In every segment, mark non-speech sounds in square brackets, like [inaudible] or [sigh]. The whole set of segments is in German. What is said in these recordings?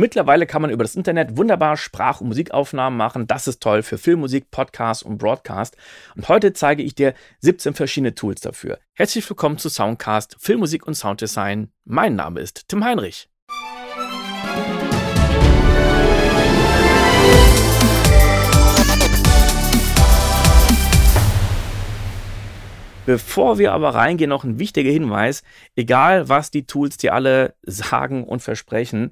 Mittlerweile kann man über das Internet wunderbar Sprach- und Musikaufnahmen machen. Das ist toll für Filmmusik, Podcast und Broadcast. Und heute zeige ich dir 17 verschiedene Tools dafür. Herzlich willkommen zu Soundcast Filmmusik und Sounddesign. Mein Name ist Tim Heinrich. Bevor wir aber reingehen, noch ein wichtiger Hinweis. Egal, was die Tools dir alle sagen und versprechen,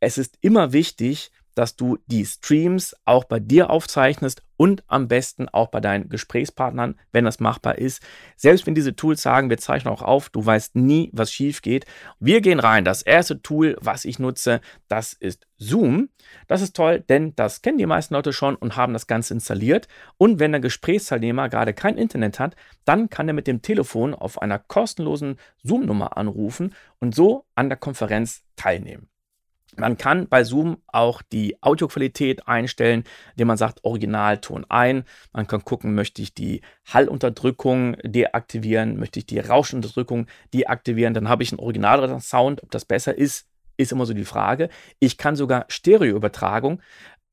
es ist immer wichtig, dass du die Streams auch bei dir aufzeichnest und am besten auch bei deinen Gesprächspartnern, wenn das machbar ist. Selbst wenn diese Tools sagen, wir zeichnen auch auf, du weißt nie, was schief geht. Wir gehen rein. Das erste Tool, was ich nutze, das ist Zoom. Das ist toll, denn das kennen die meisten Leute schon und haben das Ganze installiert. Und wenn der Gesprächsteilnehmer gerade kein Internet hat, dann kann er mit dem Telefon auf einer kostenlosen Zoom-Nummer anrufen und so an der Konferenz teilnehmen. Man kann bei Zoom auch die Audioqualität einstellen, indem man sagt Originalton ein. Man kann gucken, möchte ich die Hallunterdrückung deaktivieren, möchte ich die Rauschunterdrückung deaktivieren. Dann habe ich einen originaleren Sound. Ob das besser ist, ist immer so die Frage. Ich kann sogar Stereoübertragung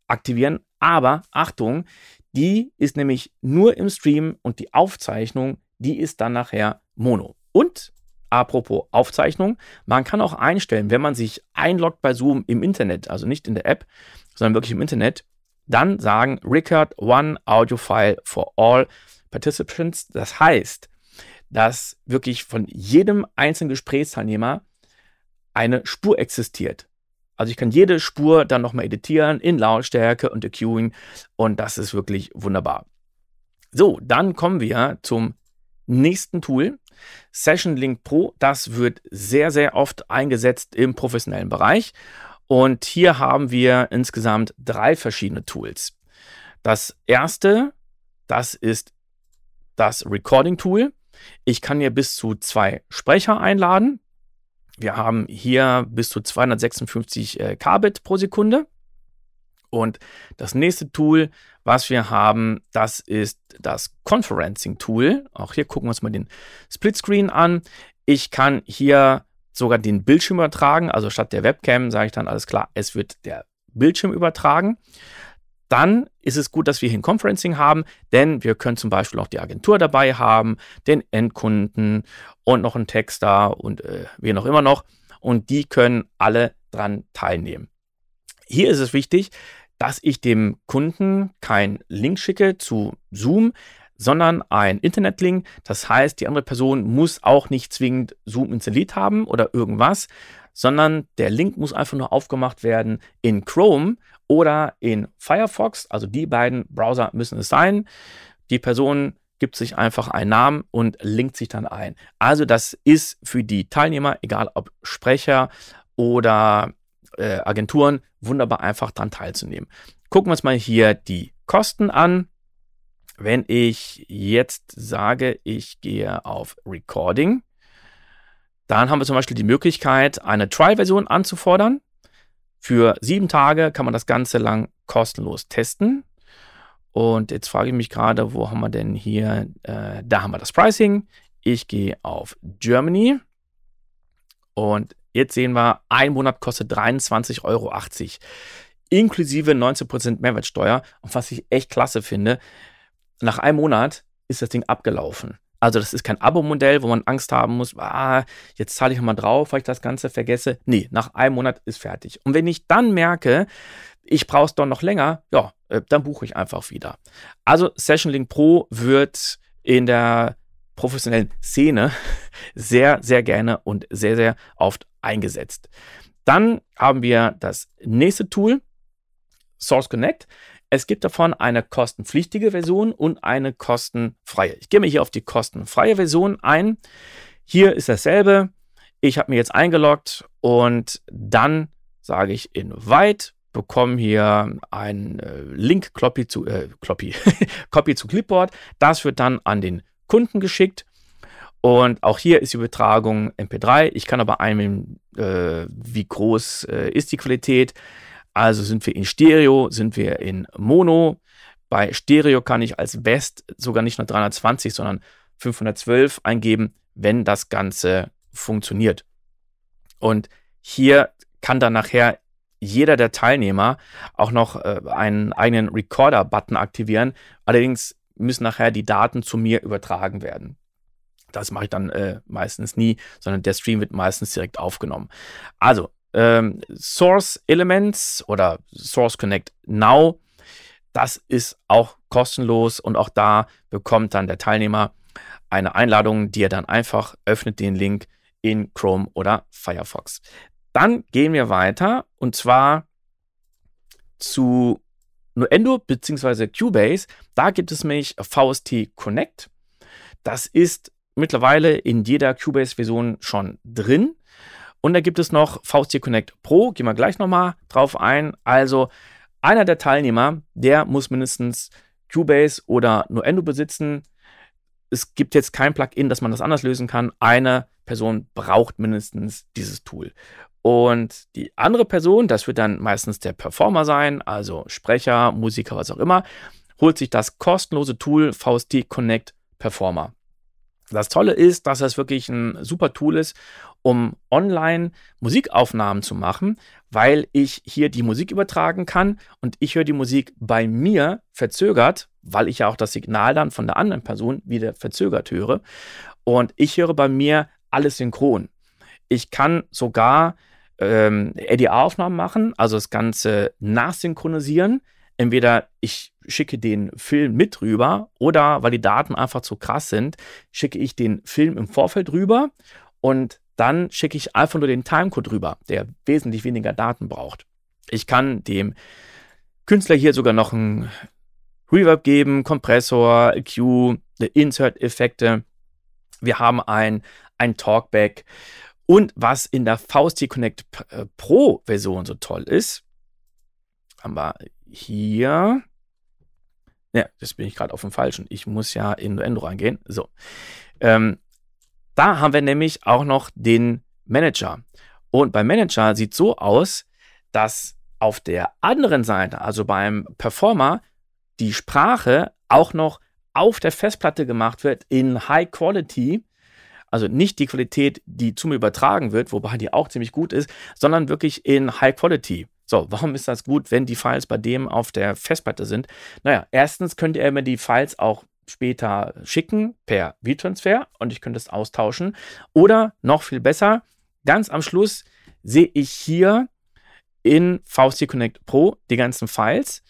aktivieren, aber Achtung, die ist nämlich nur im Stream und die Aufzeichnung, die ist dann nachher Mono. Und Apropos Aufzeichnung, man kann auch einstellen, wenn man sich einloggt bei Zoom im Internet, also nicht in der App, sondern wirklich im Internet, dann sagen Record One Audio File for all participants. Das heißt, dass wirklich von jedem einzelnen Gesprächsteilnehmer eine Spur existiert. Also ich kann jede Spur dann nochmal editieren in Lautstärke und EQing und das ist wirklich wunderbar. So, dann kommen wir zum nächsten Tool. Session Link Pro, das wird sehr, sehr oft eingesetzt im professionellen Bereich. Und hier haben wir insgesamt drei verschiedene Tools. Das erste, das ist das Recording Tool. Ich kann hier bis zu zwei Sprecher einladen. Wir haben hier bis zu 256 äh, Kbit pro Sekunde. Und das nächste Tool, was wir haben, das ist das Conferencing Tool. Auch hier gucken wir uns mal den Splitscreen an. Ich kann hier sogar den Bildschirm übertragen. Also statt der Webcam sage ich dann alles klar, es wird der Bildschirm übertragen. Dann ist es gut, dass wir hier ein Conferencing haben, denn wir können zum Beispiel auch die Agentur dabei haben, den Endkunden und noch einen Texter und äh, wen auch immer noch. Und die können alle dran teilnehmen. Hier ist es wichtig, dass ich dem Kunden kein Link schicke zu Zoom, sondern ein Internetlink. Das heißt, die andere Person muss auch nicht zwingend Zoom installiert haben oder irgendwas, sondern der Link muss einfach nur aufgemacht werden in Chrome oder in Firefox. Also die beiden Browser müssen es sein. Die Person gibt sich einfach einen Namen und linkt sich dann ein. Also das ist für die Teilnehmer, egal ob Sprecher oder äh, Agenturen wunderbar einfach daran teilzunehmen. Gucken wir uns mal hier die Kosten an. Wenn ich jetzt sage, ich gehe auf Recording, dann haben wir zum Beispiel die Möglichkeit, eine Trial-Version anzufordern. Für sieben Tage kann man das Ganze lang kostenlos testen. Und jetzt frage ich mich gerade, wo haben wir denn hier? Äh, da haben wir das Pricing. Ich gehe auf Germany. Und Jetzt sehen wir, ein Monat kostet 23,80 Euro. Inklusive 19% Mehrwertsteuer. Und was ich echt klasse finde, nach einem Monat ist das Ding abgelaufen. Also das ist kein Abo-Modell, wo man Angst haben muss, ah, jetzt zahle ich nochmal drauf, weil ich das Ganze vergesse. Nee, nach einem Monat ist fertig. Und wenn ich dann merke, ich brauche es doch noch länger, ja, äh, dann buche ich einfach wieder. Also Session Link Pro wird in der professionellen Szene sehr, sehr gerne und sehr, sehr oft eingesetzt. Dann haben wir das nächste Tool, Source Connect. Es gibt davon eine kostenpflichtige Version und eine kostenfreie. Ich gehe mir hier auf die kostenfreie Version ein. Hier ist dasselbe. Ich habe mir jetzt eingeloggt und dann sage ich Invite, bekomme hier einen äh, Link Copy zu, äh, [laughs] zu Clipboard. Das wird dann an den Kunden geschickt. Und auch hier ist die Übertragung MP3. Ich kann aber einwählen, äh, wie groß äh, ist die Qualität. Also sind wir in Stereo, sind wir in Mono. Bei Stereo kann ich als Best sogar nicht nur 320, sondern 512 eingeben, wenn das Ganze funktioniert. Und hier kann dann nachher jeder der Teilnehmer auch noch äh, einen eigenen Recorder-Button aktivieren. Allerdings müssen nachher die Daten zu mir übertragen werden. Das mache ich dann äh, meistens nie, sondern der Stream wird meistens direkt aufgenommen. Also, ähm, Source Elements oder Source Connect Now, das ist auch kostenlos und auch da bekommt dann der Teilnehmer eine Einladung, die er dann einfach öffnet den Link in Chrome oder Firefox. Dann gehen wir weiter und zwar zu Nuendo bzw. Cubase. Da gibt es nämlich VST Connect. Das ist mittlerweile in jeder Cubase-Version schon drin. Und da gibt es noch VST Connect Pro, gehen wir gleich nochmal drauf ein. Also einer der Teilnehmer, der muss mindestens Cubase oder Nuendo besitzen. Es gibt jetzt kein Plugin, dass man das anders lösen kann. Eine Person braucht mindestens dieses Tool. Und die andere Person, das wird dann meistens der Performer sein, also Sprecher, Musiker, was auch immer, holt sich das kostenlose Tool VST Connect Performer. Das Tolle ist, dass es wirklich ein super Tool ist, um online Musikaufnahmen zu machen, weil ich hier die Musik übertragen kann und ich höre die Musik bei mir verzögert, weil ich ja auch das Signal dann von der anderen Person wieder verzögert höre. Und ich höre bei mir alles synchron. Ich kann sogar ähm, ADR-Aufnahmen machen, also das Ganze nachsynchronisieren. Entweder ich schicke den Film mit rüber oder weil die Daten einfach zu krass sind, schicke ich den Film im Vorfeld rüber und dann schicke ich einfach nur den Timecode rüber, der wesentlich weniger Daten braucht. Ich kann dem Künstler hier sogar noch einen Reverb geben, Kompressor, EQ, Insert-Effekte. Wir haben ein, ein Talkback. Und was in der VST Connect äh, Pro Version so toll ist, haben wir hier. Ja, das bin ich gerade auf dem falschen. Ich muss ja in Nuendo reingehen. So. Ähm, da haben wir nämlich auch noch den Manager. Und beim Manager sieht so aus, dass auf der anderen Seite, also beim Performer, die Sprache auch noch auf der Festplatte gemacht wird in High Quality also nicht die Qualität, die zu mir übertragen wird, wobei die auch ziemlich gut ist, sondern wirklich in High Quality. So, warum ist das gut, wenn die Files bei dem auf der Festplatte sind? Naja, erstens könnt ihr mir die Files auch später schicken per V-Transfer und ich könnte es austauschen. Oder noch viel besser, ganz am Schluss sehe ich hier in VST Connect Pro die ganzen Files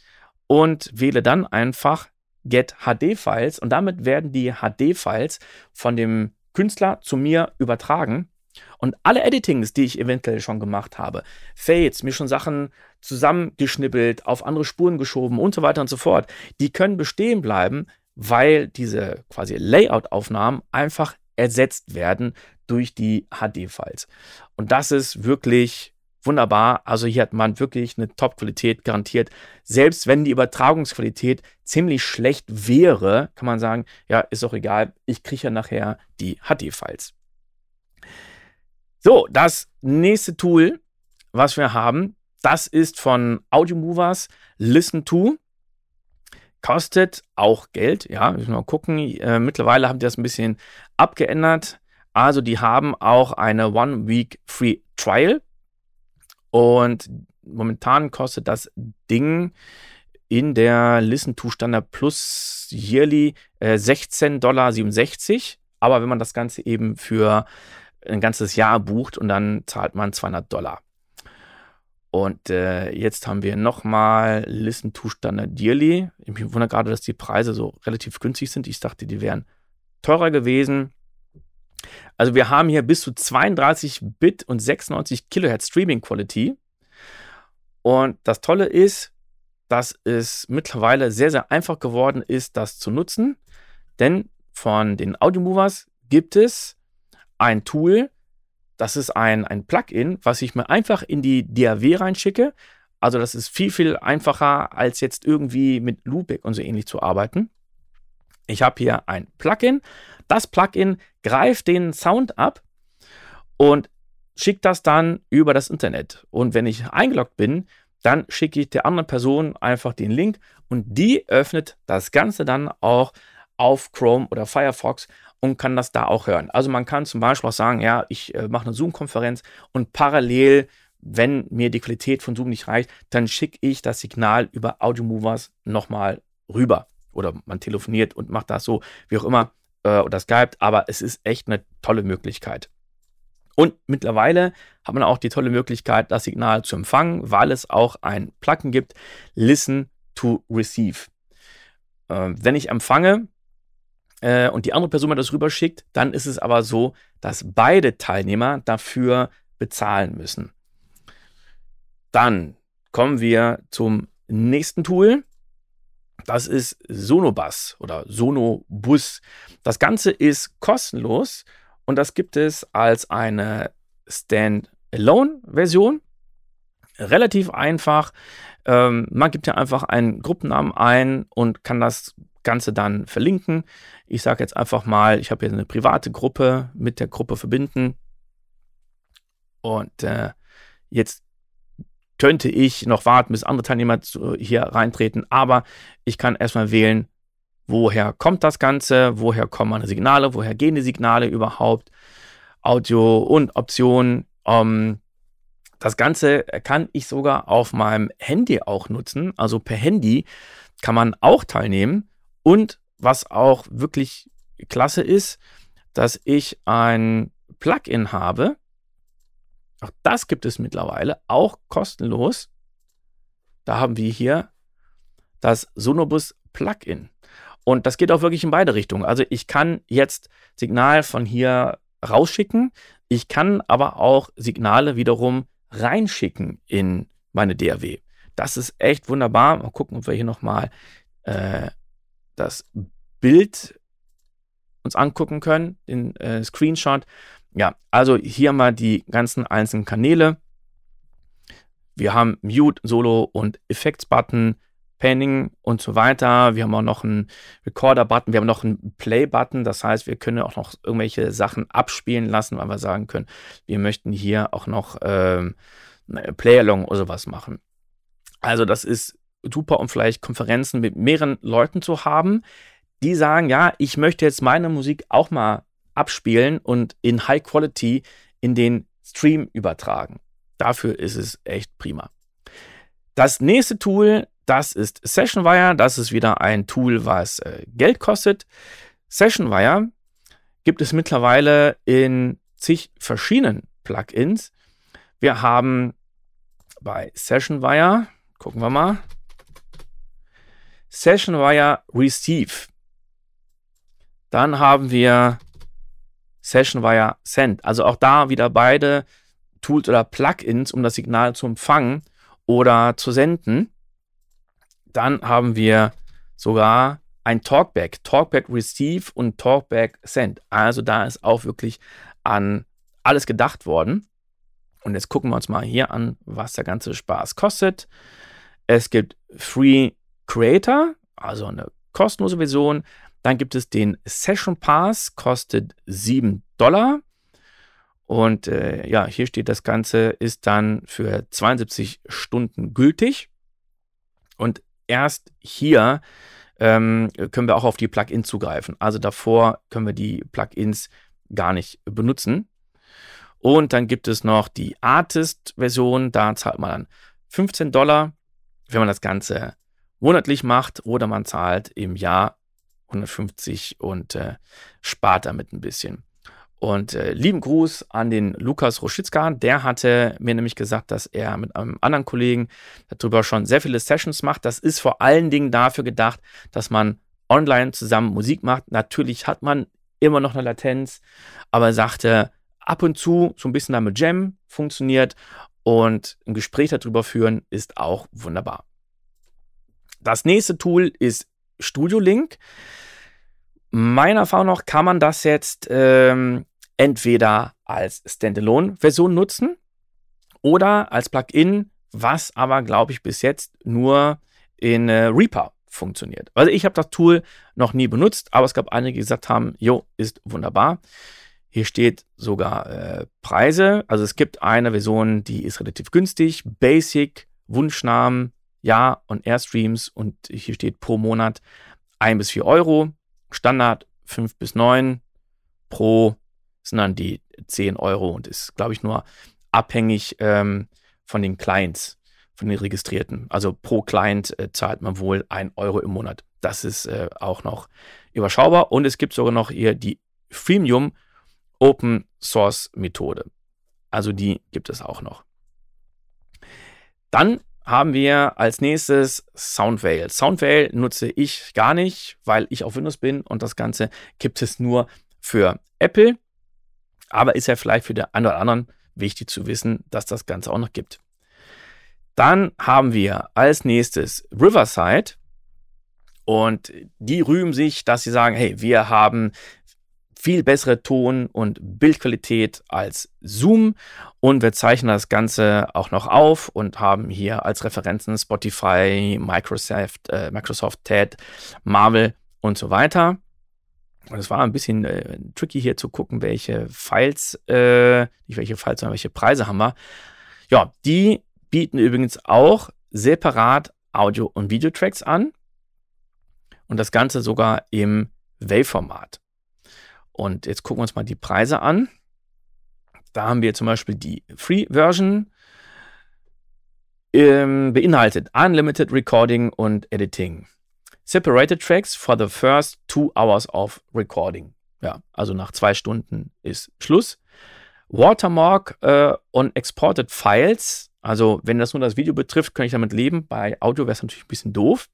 und wähle dann einfach Get HD Files und damit werden die HD Files von dem Künstler zu mir übertragen. Und alle Editings, die ich eventuell schon gemacht habe, Fades, mir schon Sachen zusammengeschnippelt, auf andere Spuren geschoben und so weiter und so fort, die können bestehen bleiben, weil diese quasi Layout-Aufnahmen einfach ersetzt werden durch die HD-Files. Und das ist wirklich wunderbar. Also hier hat man wirklich eine Top-Qualität garantiert. Selbst wenn die Übertragungsqualität ziemlich schlecht wäre, kann man sagen, ja, ist auch egal, ich kriege ja nachher die HD-Files. So, das nächste Tool, was wir haben, das ist von Audio Movers Listen to. Kostet auch Geld, ja, müssen wir mal gucken. Äh, mittlerweile haben die das ein bisschen abgeändert. Also, die haben auch eine One-Week Free Trial. Und momentan kostet das Ding in der Listen to Standard Plus yearly äh, 16,67 Dollar. Aber wenn man das Ganze eben für ein ganzes Jahr bucht und dann zahlt man 200 Dollar. Und äh, jetzt haben wir nochmal Listen to Standard Yearly. Ich wundere gerade, dass die Preise so relativ günstig sind. Ich dachte, die wären teurer gewesen. Also wir haben hier bis zu 32 Bit und 96 Kilohertz Streaming Quality. Und das Tolle ist, dass es mittlerweile sehr, sehr einfach geworden ist, das zu nutzen. Denn von den Audio Movers gibt es ein Tool, das ist ein, ein Plugin, was ich mir einfach in die DAW reinschicke. Also das ist viel, viel einfacher, als jetzt irgendwie mit Loopback und so ähnlich zu arbeiten. Ich habe hier ein Plugin. Das Plugin greift den Sound ab und schickt das dann über das Internet. Und wenn ich eingeloggt bin, dann schicke ich der anderen Person einfach den Link und die öffnet das Ganze dann auch auf Chrome oder Firefox und kann das da auch hören. Also man kann zum Beispiel auch sagen, ja, ich äh, mache eine Zoom-Konferenz und parallel wenn mir die Qualität von Zoom nicht reicht, dann schicke ich das Signal über Audio Movers nochmal rüber. Oder man telefoniert und macht das so, wie auch immer, äh, oder Skype. Aber es ist echt eine tolle Möglichkeit. Und mittlerweile hat man auch die tolle Möglichkeit, das Signal zu empfangen, weil es auch ein Plugin gibt, Listen to Receive. Äh, wenn ich empfange äh, und die andere Person mir das rüberschickt, dann ist es aber so, dass beide Teilnehmer dafür bezahlen müssen. Dann kommen wir zum nächsten Tool. Das ist Sonobus oder Sonobus. Das Ganze ist kostenlos und das gibt es als eine Stand-alone-Version. Relativ einfach. Ähm, man gibt ja einfach einen Gruppennamen ein und kann das Ganze dann verlinken. Ich sage jetzt einfach mal, ich habe hier eine private Gruppe mit der Gruppe verbinden. Und äh, jetzt könnte ich noch warten, bis andere Teilnehmer hier reintreten, aber ich kann erstmal wählen, woher kommt das Ganze, woher kommen meine Signale, woher gehen die Signale überhaupt, Audio und Optionen. Ähm, das Ganze kann ich sogar auf meinem Handy auch nutzen, also per Handy kann man auch teilnehmen. Und was auch wirklich klasse ist, dass ich ein Plugin habe, auch das gibt es mittlerweile, auch kostenlos. Da haben wir hier das Sonobus Plugin. Und das geht auch wirklich in beide Richtungen. Also ich kann jetzt Signal von hier rausschicken. Ich kann aber auch Signale wiederum reinschicken in meine DAW. Das ist echt wunderbar. Mal gucken, ob wir hier nochmal äh, das Bild uns angucken können, den äh, Screenshot. Ja, also hier mal die ganzen einzelnen Kanäle. Wir haben Mute, Solo und Effects-Button, Panning und so weiter. Wir haben auch noch einen Recorder-Button, wir haben noch einen Play-Button. Das heißt, wir können auch noch irgendwelche Sachen abspielen lassen, weil wir sagen können, wir möchten hier auch noch ähm, Play-Along oder sowas machen. Also das ist super, um vielleicht Konferenzen mit mehreren Leuten zu haben, die sagen, ja, ich möchte jetzt meine Musik auch mal abspielen und in High Quality in den Stream übertragen. Dafür ist es echt prima. Das nächste Tool, das ist Sessionwire. Das ist wieder ein Tool, was äh, Geld kostet. Sessionwire gibt es mittlerweile in zig verschiedenen Plugins. Wir haben bei Sessionwire, gucken wir mal, Sessionwire Receive. Dann haben wir Sessionwire Send. Also auch da wieder beide Tools oder Plugins, um das Signal zu empfangen oder zu senden. Dann haben wir sogar ein Talkback, Talkback Receive und Talkback Send. Also da ist auch wirklich an alles gedacht worden. Und jetzt gucken wir uns mal hier an, was der ganze Spaß kostet. Es gibt Free Creator, also eine kostenlose Version. Dann gibt es den Session Pass, kostet 7 Dollar. Und äh, ja, hier steht, das Ganze ist dann für 72 Stunden gültig. Und erst hier ähm, können wir auch auf die Plugins zugreifen. Also davor können wir die Plugins gar nicht benutzen. Und dann gibt es noch die Artist-Version. Da zahlt man dann 15 Dollar, wenn man das Ganze monatlich macht. Oder man zahlt im Jahr 150 und äh, spart damit ein bisschen. Und äh, lieben Gruß an den Lukas Roschitzka. Der hatte mir nämlich gesagt, dass er mit einem anderen Kollegen darüber schon sehr viele Sessions macht. Das ist vor allen Dingen dafür gedacht, dass man online zusammen Musik macht. Natürlich hat man immer noch eine Latenz, aber er sagte, ab und zu so ein bisschen damit Jam funktioniert und ein Gespräch darüber führen ist auch wunderbar. Das nächste Tool ist Studio Link. Meiner Erfahrung nach kann man das jetzt ähm, entweder als Standalone-Version nutzen oder als Plugin, was aber, glaube ich, bis jetzt nur in äh, Reaper funktioniert. Also ich habe das Tool noch nie benutzt, aber es gab einige, die gesagt haben, jo, ist wunderbar. Hier steht sogar äh, Preise. Also es gibt eine Version, die ist relativ günstig, Basic, Wunschnamen, ja und Airstreams und hier steht pro Monat 1 bis 4 Euro. Standard 5 bis 9. Pro sind dann die 10 Euro und ist, glaube ich, nur abhängig ähm, von den Clients, von den registrierten. Also pro Client äh, zahlt man wohl ein Euro im Monat. Das ist äh, auch noch überschaubar und es gibt sogar noch hier die Freemium Open Source Methode. Also die gibt es auch noch. Dann haben wir als nächstes Soundveil. Soundveil nutze ich gar nicht, weil ich auf Windows bin und das Ganze gibt es nur für Apple. Aber ist ja vielleicht für den einen oder anderen wichtig zu wissen, dass das Ganze auch noch gibt. Dann haben wir als nächstes Riverside. Und die rühmen sich, dass sie sagen, hey, wir haben viel bessere Ton- und Bildqualität als Zoom und wir zeichnen das Ganze auch noch auf und haben hier als Referenzen Spotify, Microsoft, äh, Microsoft TED, Marvel und so weiter. Und es war ein bisschen äh, tricky hier zu gucken, welche Files, äh, nicht welche Files, sondern welche Preise haben wir. Ja, die bieten übrigens auch separat Audio- und Videotracks an. Und das Ganze sogar im WAV-Format. Und jetzt gucken wir uns mal die Preise an. Da haben wir zum Beispiel die Free-Version. Ähm, beinhaltet Unlimited Recording und Editing. Separated Tracks for the first two hours of recording. Ja, also nach zwei Stunden ist Schluss. Watermark äh, on Exported Files. Also, wenn das nur das Video betrifft, kann ich damit leben. Bei Audio wäre es natürlich ein bisschen doof.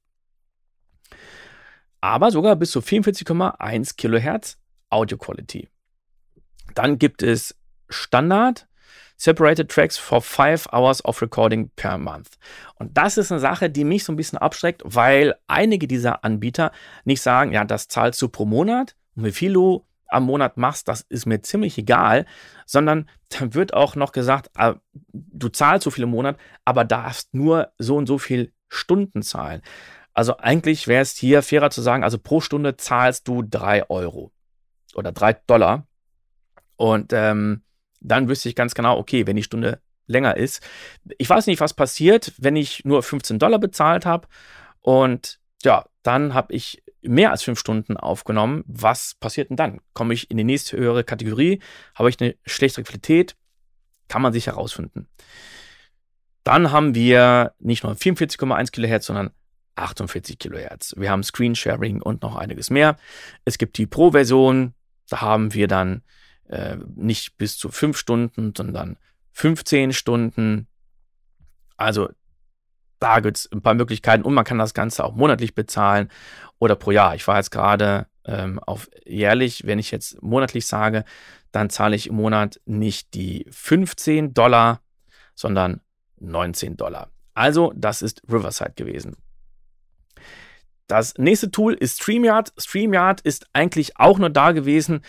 Aber sogar bis zu 44,1 Kilohertz Audio Quality. Dann gibt es Standard Separated Tracks for five hours of recording per month. Und das ist eine Sache, die mich so ein bisschen abschreckt, weil einige dieser Anbieter nicht sagen, ja, das zahlst du pro Monat und wie viel du am Monat machst, das ist mir ziemlich egal, sondern dann wird auch noch gesagt, ah, du zahlst so viel im Monat, aber darfst nur so und so viel Stunden zahlen. Also eigentlich wäre es hier fairer zu sagen, also pro Stunde zahlst du drei Euro oder drei Dollar. Und ähm, dann wüsste ich ganz genau, okay, wenn die Stunde länger ist. Ich weiß nicht, was passiert, wenn ich nur 15 Dollar bezahlt habe und ja, dann habe ich mehr als fünf Stunden aufgenommen. Was passiert denn dann? Komme ich in die nächste höhere Kategorie? Habe ich eine schlechtere Qualität? Kann man sich herausfinden. Dann haben wir nicht nur 44,1 Kilohertz, sondern 48 Kilohertz. Wir haben Screensharing und noch einiges mehr. Es gibt die Pro-Version, da haben wir dann äh, nicht bis zu fünf Stunden, sondern 15 Stunden. Also da gibt es ein paar Möglichkeiten und man kann das Ganze auch monatlich bezahlen oder pro Jahr. Ich war jetzt gerade ähm, auf jährlich, wenn ich jetzt monatlich sage, dann zahle ich im Monat nicht die 15 Dollar, sondern 19 Dollar. Also das ist Riverside gewesen. Das nächste Tool ist StreamYard. StreamYard ist eigentlich auch nur da gewesen,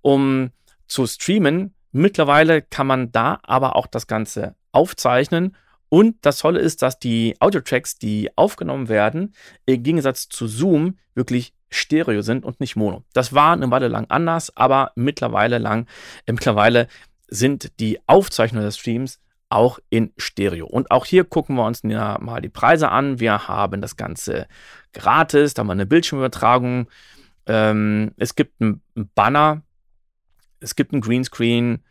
um zu streamen. Mittlerweile kann man da aber auch das Ganze aufzeichnen. Und das Tolle ist, dass die Audio-Tracks, die aufgenommen werden, im Gegensatz zu Zoom wirklich Stereo sind und nicht Mono. Das war eine Weile lang anders, aber mittlerweile lang, äh, mittlerweile sind die Aufzeichnungen des Streams auch in Stereo. Und auch hier gucken wir uns mal die Preise an. Wir haben das Ganze gratis, da haben wir eine Bildschirmübertragung. Ähm, es gibt einen Banner, es gibt einen Greenscreen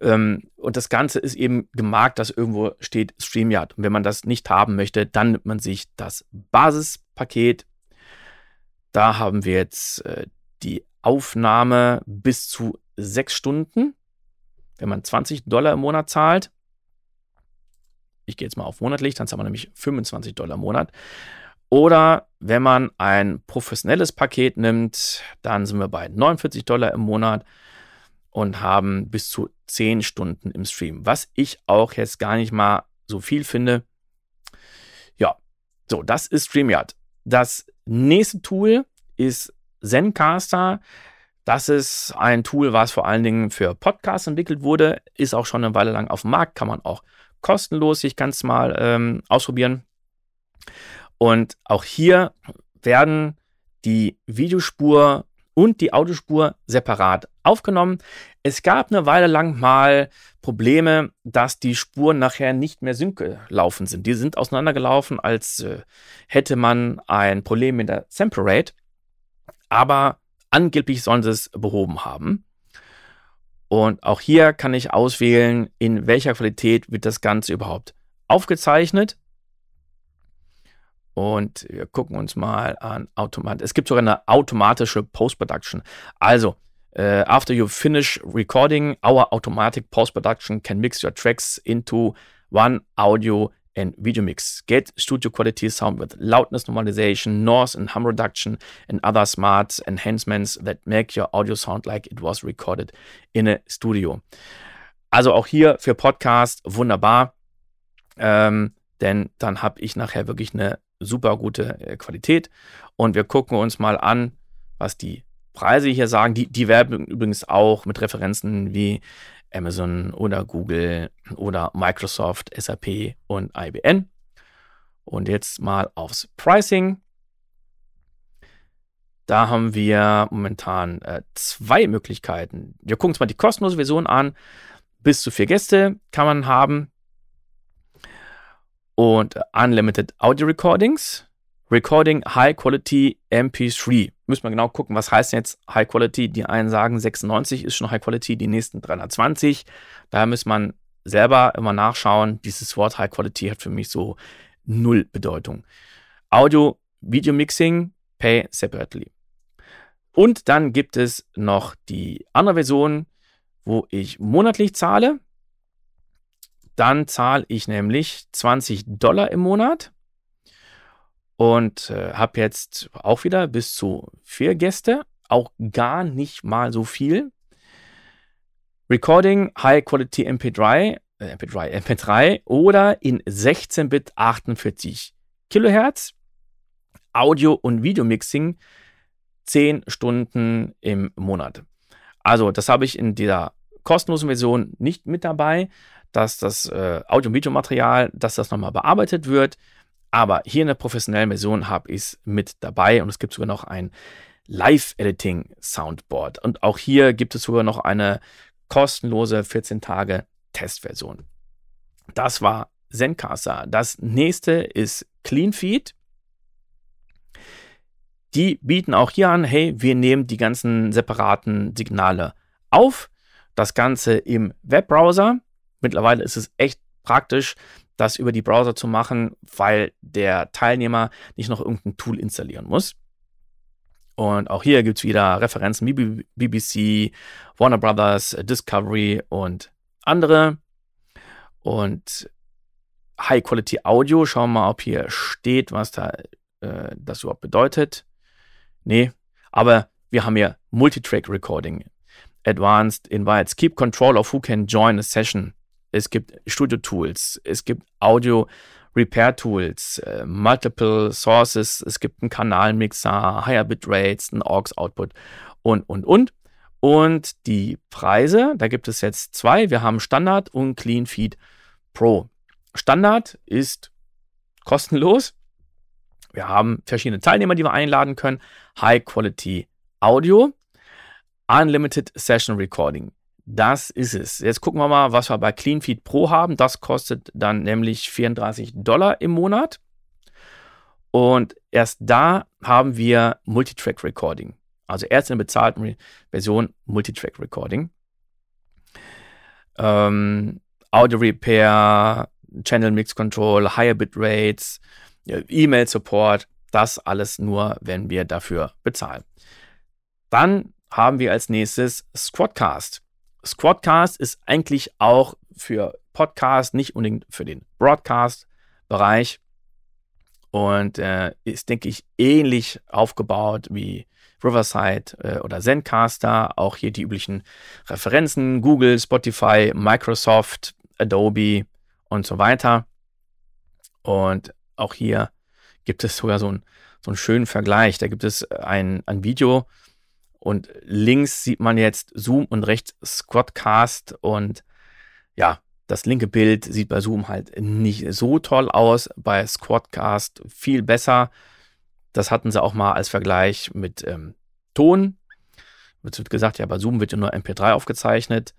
ähm, und das Ganze ist eben gemarkt, dass irgendwo steht StreamYard. Und wenn man das nicht haben möchte, dann nimmt man sich das Basispaket. Da haben wir jetzt äh, die Aufnahme bis zu sechs Stunden. Wenn man 20 Dollar im Monat zahlt, ich gehe jetzt mal auf monatlich, dann zahlt man nämlich 25 Dollar im Monat. Oder wenn man ein professionelles Paket nimmt, dann sind wir bei 49 Dollar im Monat und haben bis zu 10 Stunden im Stream, was ich auch jetzt gar nicht mal so viel finde. Ja, so, das ist StreamYard. Das nächste Tool ist Zencaster. Das ist ein Tool, was vor allen Dingen für Podcasts entwickelt wurde, ist auch schon eine Weile lang auf dem Markt, kann man auch kostenlos sich ganz mal ähm, ausprobieren. Und auch hier werden die Videospur und die Audiospur separat aufgenommen. Es gab eine Weile lang mal Probleme, dass die Spuren nachher nicht mehr sync laufen sind. Die sind auseinandergelaufen, als äh, hätte man ein Problem mit der Sample Rate. Aber angeblich sollen sie es behoben haben. Und auch hier kann ich auswählen, in welcher Qualität wird das Ganze überhaupt aufgezeichnet. Und wir gucken uns mal an Automat. Es gibt sogar eine automatische Post-Production. Also, uh, after you finish recording, our automatic post-production can mix your tracks into one audio and video mix. Get studio quality sound with loudness normalization, noise and hum reduction, and other smart enhancements that make your audio sound like it was recorded in a studio. Also auch hier für Podcast wunderbar, ähm, denn dann habe ich nachher wirklich eine super gute äh, Qualität. Und wir gucken uns mal an, was die Preise hier sagen. Die, die werben übrigens auch mit Referenzen wie Amazon oder Google oder Microsoft, SAP und IBM. Und jetzt mal aufs Pricing. Da haben wir momentan äh, zwei Möglichkeiten. Wir gucken uns mal die kostenlose Version an. Bis zu vier Gäste kann man haben und Unlimited Audio Recordings. Recording High Quality MP3. Müssen wir genau gucken, was heißt jetzt High Quality. Die einen sagen 96 ist schon High Quality, die nächsten 320. Daher muss man selber immer nachschauen. Dieses Wort High Quality hat für mich so null Bedeutung. Audio, Video Mixing, pay separately. Und dann gibt es noch die andere Version, wo ich monatlich zahle. Dann zahle ich nämlich 20 Dollar im Monat und äh, habe jetzt auch wieder bis zu vier Gäste, auch gar nicht mal so viel. Recording High Quality MP3, äh, MP3, MP3 oder in 16-Bit 48 Kilohertz. Audio- und Videomixing 10 Stunden im Monat. Also, das habe ich in dieser kostenlosen Version nicht mit dabei dass das äh, Audio- und Videomaterial, dass das nochmal bearbeitet wird. Aber hier in der professionellen Version habe ich es mit dabei und es gibt sogar noch ein Live-Editing-Soundboard. Und auch hier gibt es sogar noch eine kostenlose 14 Tage Testversion. Das war Zencaster. Das nächste ist CleanFeed. Die bieten auch hier an, hey, wir nehmen die ganzen separaten Signale auf. Das Ganze im Webbrowser. Mittlerweile ist es echt praktisch, das über die Browser zu machen, weil der Teilnehmer nicht noch irgendein Tool installieren muss. Und auch hier gibt es wieder Referenzen wie BBC, Warner Brothers, Discovery und andere. Und High Quality Audio, schauen wir mal, ob hier steht, was da äh, das überhaupt bedeutet. Nee, aber wir haben hier Multitrack Recording, Advanced Invites, Keep Control of who can join a session es gibt Studio-Tools, es gibt Audio-Repair-Tools, äh, Multiple Sources, es gibt einen Kanalmixer, Higher Bitrates, einen AUX-Output und, und, und. Und die Preise, da gibt es jetzt zwei. Wir haben Standard und Clean Feed Pro. Standard ist kostenlos. Wir haben verschiedene Teilnehmer, die wir einladen können. High Quality Audio. Unlimited Session Recording. Das ist es. Jetzt gucken wir mal, was wir bei CleanFeed Pro haben. Das kostet dann nämlich 34 Dollar im Monat. Und erst da haben wir Multitrack Recording. Also erst in der bezahlten Version Multitrack Recording. Ähm, Audio Repair, Channel Mix Control, Higher Bit Rates, E-Mail Support. Das alles nur, wenn wir dafür bezahlen. Dann haben wir als nächstes Squadcast. Squadcast ist eigentlich auch für Podcast, nicht unbedingt für den Broadcast-Bereich und äh, ist, denke ich, ähnlich aufgebaut wie Riverside äh, oder Zencaster. Auch hier die üblichen Referenzen: Google, Spotify, Microsoft, Adobe und so weiter. Und auch hier gibt es sogar so, ein, so einen schönen Vergleich. Da gibt es ein, ein Video, und links sieht man jetzt Zoom und rechts Squadcast. Und ja, das linke Bild sieht bei Zoom halt nicht so toll aus, bei Squadcast viel besser. Das hatten sie auch mal als Vergleich mit ähm, Ton. Es wird gesagt, ja, bei Zoom wird ja nur MP3 aufgezeichnet,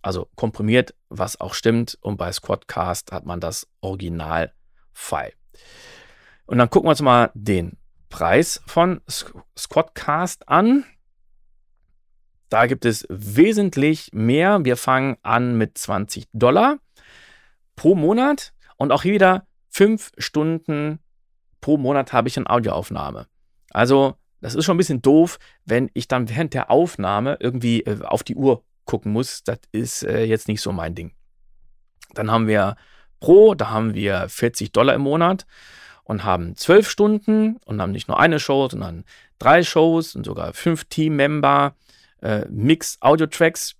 also komprimiert, was auch stimmt. Und bei Squadcast hat man das Original-File. Und dann gucken wir uns mal den Preis von Squadcast an. Da gibt es wesentlich mehr. Wir fangen an mit 20 Dollar pro Monat Und auch wieder fünf Stunden pro Monat habe ich eine Audioaufnahme. Also, das ist schon ein bisschen doof, wenn ich dann während der Aufnahme irgendwie äh, auf die Uhr gucken muss. Das ist äh, jetzt nicht so mein Ding. Dann haben wir Pro, da haben wir 40 Dollar im Monat und haben zwölf Stunden und haben nicht nur eine Show, sondern drei Shows und sogar fünf Team-Member, äh, Mix-Audio-Tracks.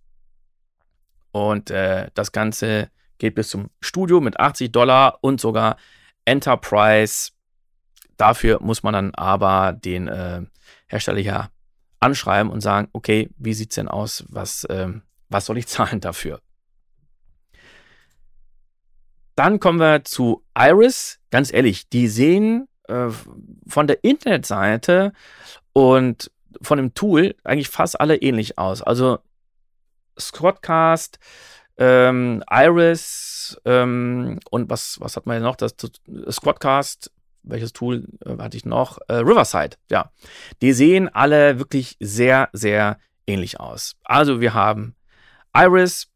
Und äh, das Ganze geht bis zum Studio mit 80 Dollar und sogar Enterprise. Dafür muss man dann aber den äh, Hersteller ja anschreiben und sagen, okay, wie sieht es denn aus? Was, äh, was soll ich [laughs] zahlen dafür? Dann kommen wir zu Iris. Ganz ehrlich, die sehen äh, von der Internetseite und von dem Tool eigentlich fast alle ähnlich aus. Also Squadcast, ähm, Iris ähm, und was, was hat man noch? Das, Squadcast, welches Tool äh, hatte ich noch? Äh, Riverside, ja. Die sehen alle wirklich sehr, sehr ähnlich aus. Also wir haben Iris.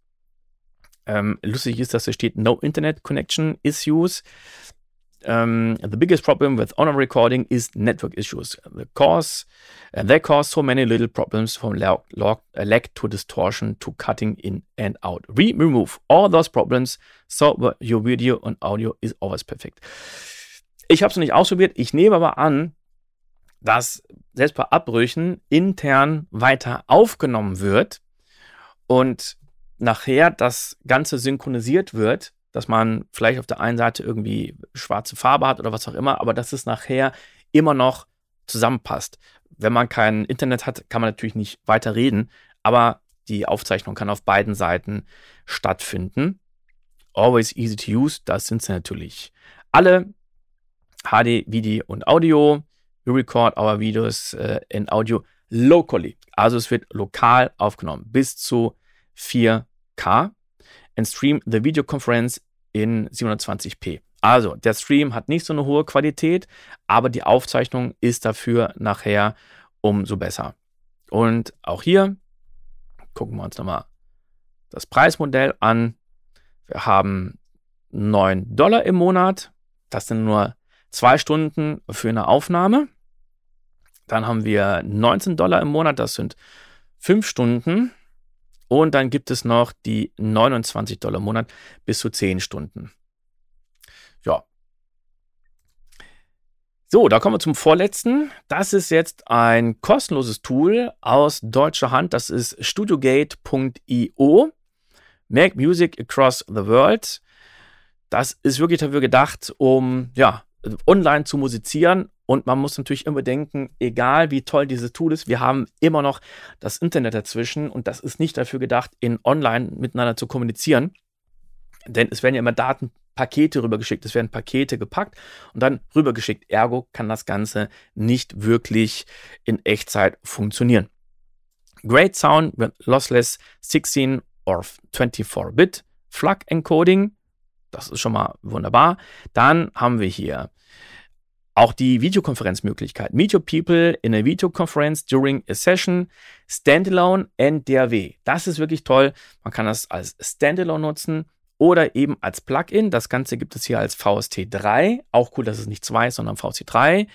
Ähm, lustig ist, dass da steht No Internet Connection Issues. Um, the biggest problem with honor recording is network issues. The cause, uh, they cause so many little problems from lag, uh, lag to distortion to cutting in and out. We remove all those problems so your video and audio is always perfect. Ich habe es noch nicht ausprobiert. Ich nehme aber an, dass selbst bei Abbrüchen intern weiter aufgenommen wird und nachher das Ganze synchronisiert wird dass man vielleicht auf der einen Seite irgendwie schwarze Farbe hat oder was auch immer, aber dass es nachher immer noch zusammenpasst. Wenn man kein Internet hat, kann man natürlich nicht weiter reden, aber die Aufzeichnung kann auf beiden Seiten stattfinden. Always easy to use, das sind sie natürlich alle. HD, Video und Audio. We record our videos uh, in Audio locally. Also es wird lokal aufgenommen bis zu 4K and stream the video conference in 720p. Also, der Stream hat nicht so eine hohe Qualität, aber die Aufzeichnung ist dafür nachher umso besser. Und auch hier gucken wir uns nochmal das Preismodell an. Wir haben 9 Dollar im Monat. Das sind nur zwei Stunden für eine Aufnahme. Dann haben wir 19 Dollar im Monat. Das sind fünf Stunden. Und dann gibt es noch die 29 Dollar im Monat bis zu 10 Stunden. Ja. So, da kommen wir zum vorletzten. Das ist jetzt ein kostenloses Tool aus deutscher Hand. Das ist studiogate.io. Make Music Across the World. Das ist wirklich dafür gedacht, um ja, online zu musizieren und man muss natürlich immer denken, egal wie toll dieses Tool ist, wir haben immer noch das Internet dazwischen und das ist nicht dafür gedacht, in online miteinander zu kommunizieren. Denn es werden ja immer Datenpakete rübergeschickt, es werden Pakete gepackt und dann rübergeschickt. Ergo kann das Ganze nicht wirklich in Echtzeit funktionieren. Great Sound Lossless 16 or 24-Bit Flug Encoding. Das ist schon mal wunderbar. Dann haben wir hier auch die Videokonferenzmöglichkeit. Meet your people in a video conference during a session, Standalone NDRW. Das ist wirklich toll. Man kann das als Standalone nutzen oder eben als Plugin. Das Ganze gibt es hier als VST3. Auch cool, dass es nicht 2 ist, sondern VST3.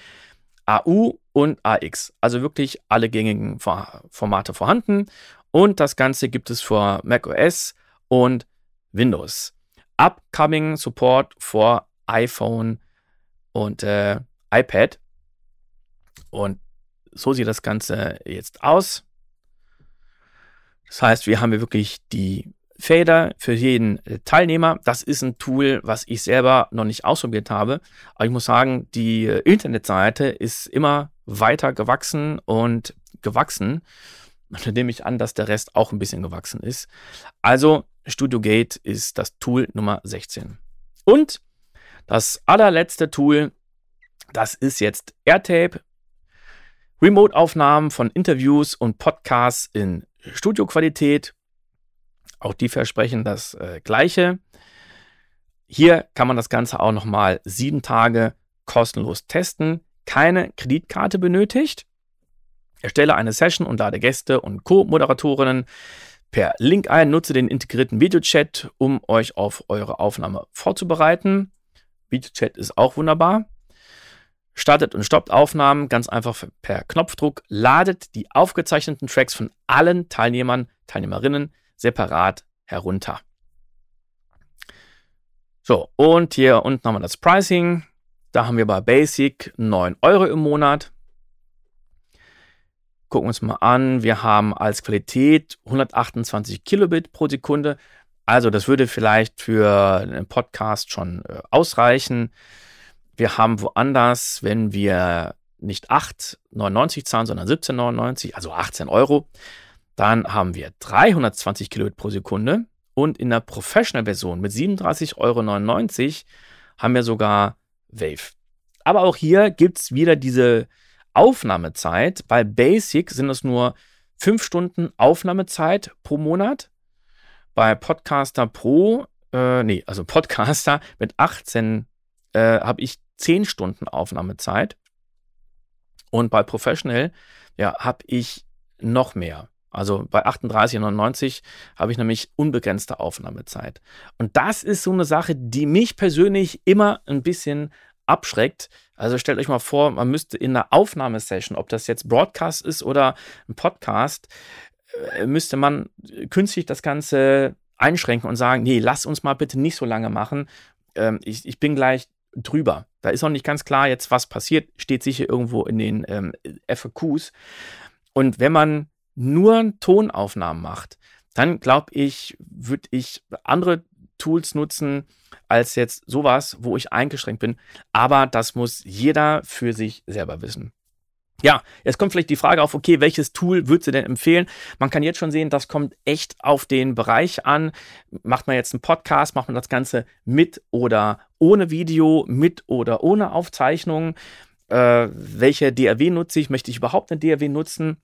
AU und AX. Also wirklich alle gängigen Formate vorhanden. Und das Ganze gibt es für macOS und Windows. Upcoming Support for iPhone und äh, iPad. Und so sieht das Ganze jetzt aus. Das heißt, wir haben hier wirklich die Fader für jeden Teilnehmer. Das ist ein Tool, was ich selber noch nicht ausprobiert habe. Aber ich muss sagen, die äh, Internetseite ist immer weiter gewachsen und gewachsen. Da nehme ich an, dass der Rest auch ein bisschen gewachsen ist. Also Studio Gate ist das Tool Nummer 16. Und das allerletzte Tool, das ist jetzt Airtape. Remote-Aufnahmen von Interviews und Podcasts in Studioqualität. Auch die versprechen das äh, Gleiche. Hier kann man das Ganze auch nochmal sieben Tage kostenlos testen. Keine Kreditkarte benötigt. Erstelle eine Session und lade Gäste und Co-Moderatorinnen per Link ein. Nutze den integrierten Videochat, um euch auf eure Aufnahme vorzubereiten. VideoChat ist auch wunderbar. Startet und stoppt Aufnahmen ganz einfach per Knopfdruck. Ladet die aufgezeichneten Tracks von allen Teilnehmern, Teilnehmerinnen separat herunter. So, und hier unten haben wir das Pricing. Da haben wir bei Basic 9 Euro im Monat. Gucken wir uns mal an. Wir haben als Qualität 128 Kilobit pro Sekunde. Also das würde vielleicht für einen Podcast schon äh, ausreichen. Wir haben woanders, wenn wir nicht 8,99 zahlen, sondern 17,99, also 18 Euro, dann haben wir 320 Kilobit pro Sekunde. Und in der Professional-Version mit 37,99 Euro haben wir sogar Wave. Aber auch hier gibt es wieder diese Aufnahmezeit. Bei Basic sind es nur 5 Stunden Aufnahmezeit pro Monat. Bei Podcaster Pro, äh, nee, also Podcaster mit 18 äh, habe ich 10 Stunden Aufnahmezeit. Und bei Professional, ja, habe ich noch mehr. Also bei 38,99 habe ich nämlich unbegrenzte Aufnahmezeit. Und das ist so eine Sache, die mich persönlich immer ein bisschen abschreckt. Also stellt euch mal vor, man müsste in einer Aufnahmesession, ob das jetzt Broadcast ist oder ein Podcast, äh, müsste man künstlich das Ganze einschränken und sagen, nee, lass uns mal bitte nicht so lange machen. Ähm, ich, ich bin gleich drüber. Da ist auch nicht ganz klar jetzt, was passiert, steht sicher irgendwo in den ähm, FAQs. Und wenn man nur Tonaufnahmen macht, dann glaube ich, würde ich andere Tools nutzen als jetzt sowas, wo ich eingeschränkt bin. Aber das muss jeder für sich selber wissen. Ja, jetzt kommt vielleicht die Frage auf, okay, welches Tool würdest du denn empfehlen? Man kann jetzt schon sehen, das kommt echt auf den Bereich an. Macht man jetzt einen Podcast, macht man das Ganze mit oder ohne Video, mit oder ohne Aufzeichnung? Äh, welche DAW nutze ich? Möchte ich überhaupt eine DAW nutzen?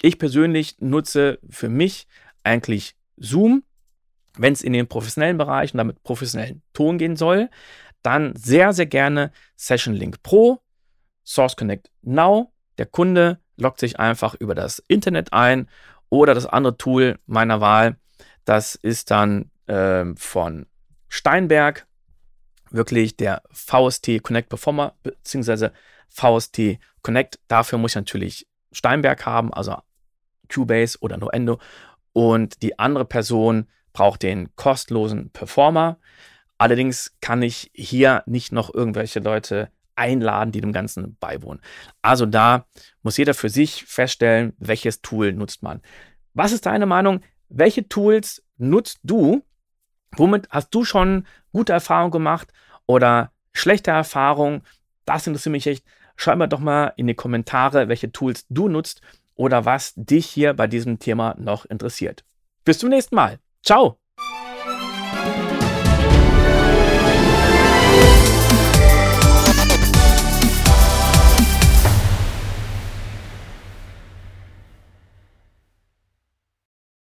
Ich persönlich nutze für mich eigentlich Zoom. Wenn es in den professionellen Bereich und damit professionellen Ton gehen soll, dann sehr, sehr gerne Session Link Pro, Source Connect Now. Der Kunde loggt sich einfach über das Internet ein oder das andere Tool meiner Wahl. Das ist dann äh, von Steinberg, wirklich der VST Connect Performer bzw. VST Connect. Dafür muss ich natürlich Steinberg haben, also Cubase oder Noendo. Und die andere Person braucht den kostenlosen Performer. Allerdings kann ich hier nicht noch irgendwelche Leute einladen, die dem Ganzen beiwohnen. Also da muss jeder für sich feststellen, welches Tool nutzt man. Was ist deine Meinung? Welche Tools nutzt du? Womit hast du schon gute Erfahrungen gemacht oder schlechte Erfahrungen? Das interessiert mich echt. Schreib mir doch mal in die Kommentare, welche Tools du nutzt oder was dich hier bei diesem Thema noch interessiert. Bis zum nächsten Mal. Ciao!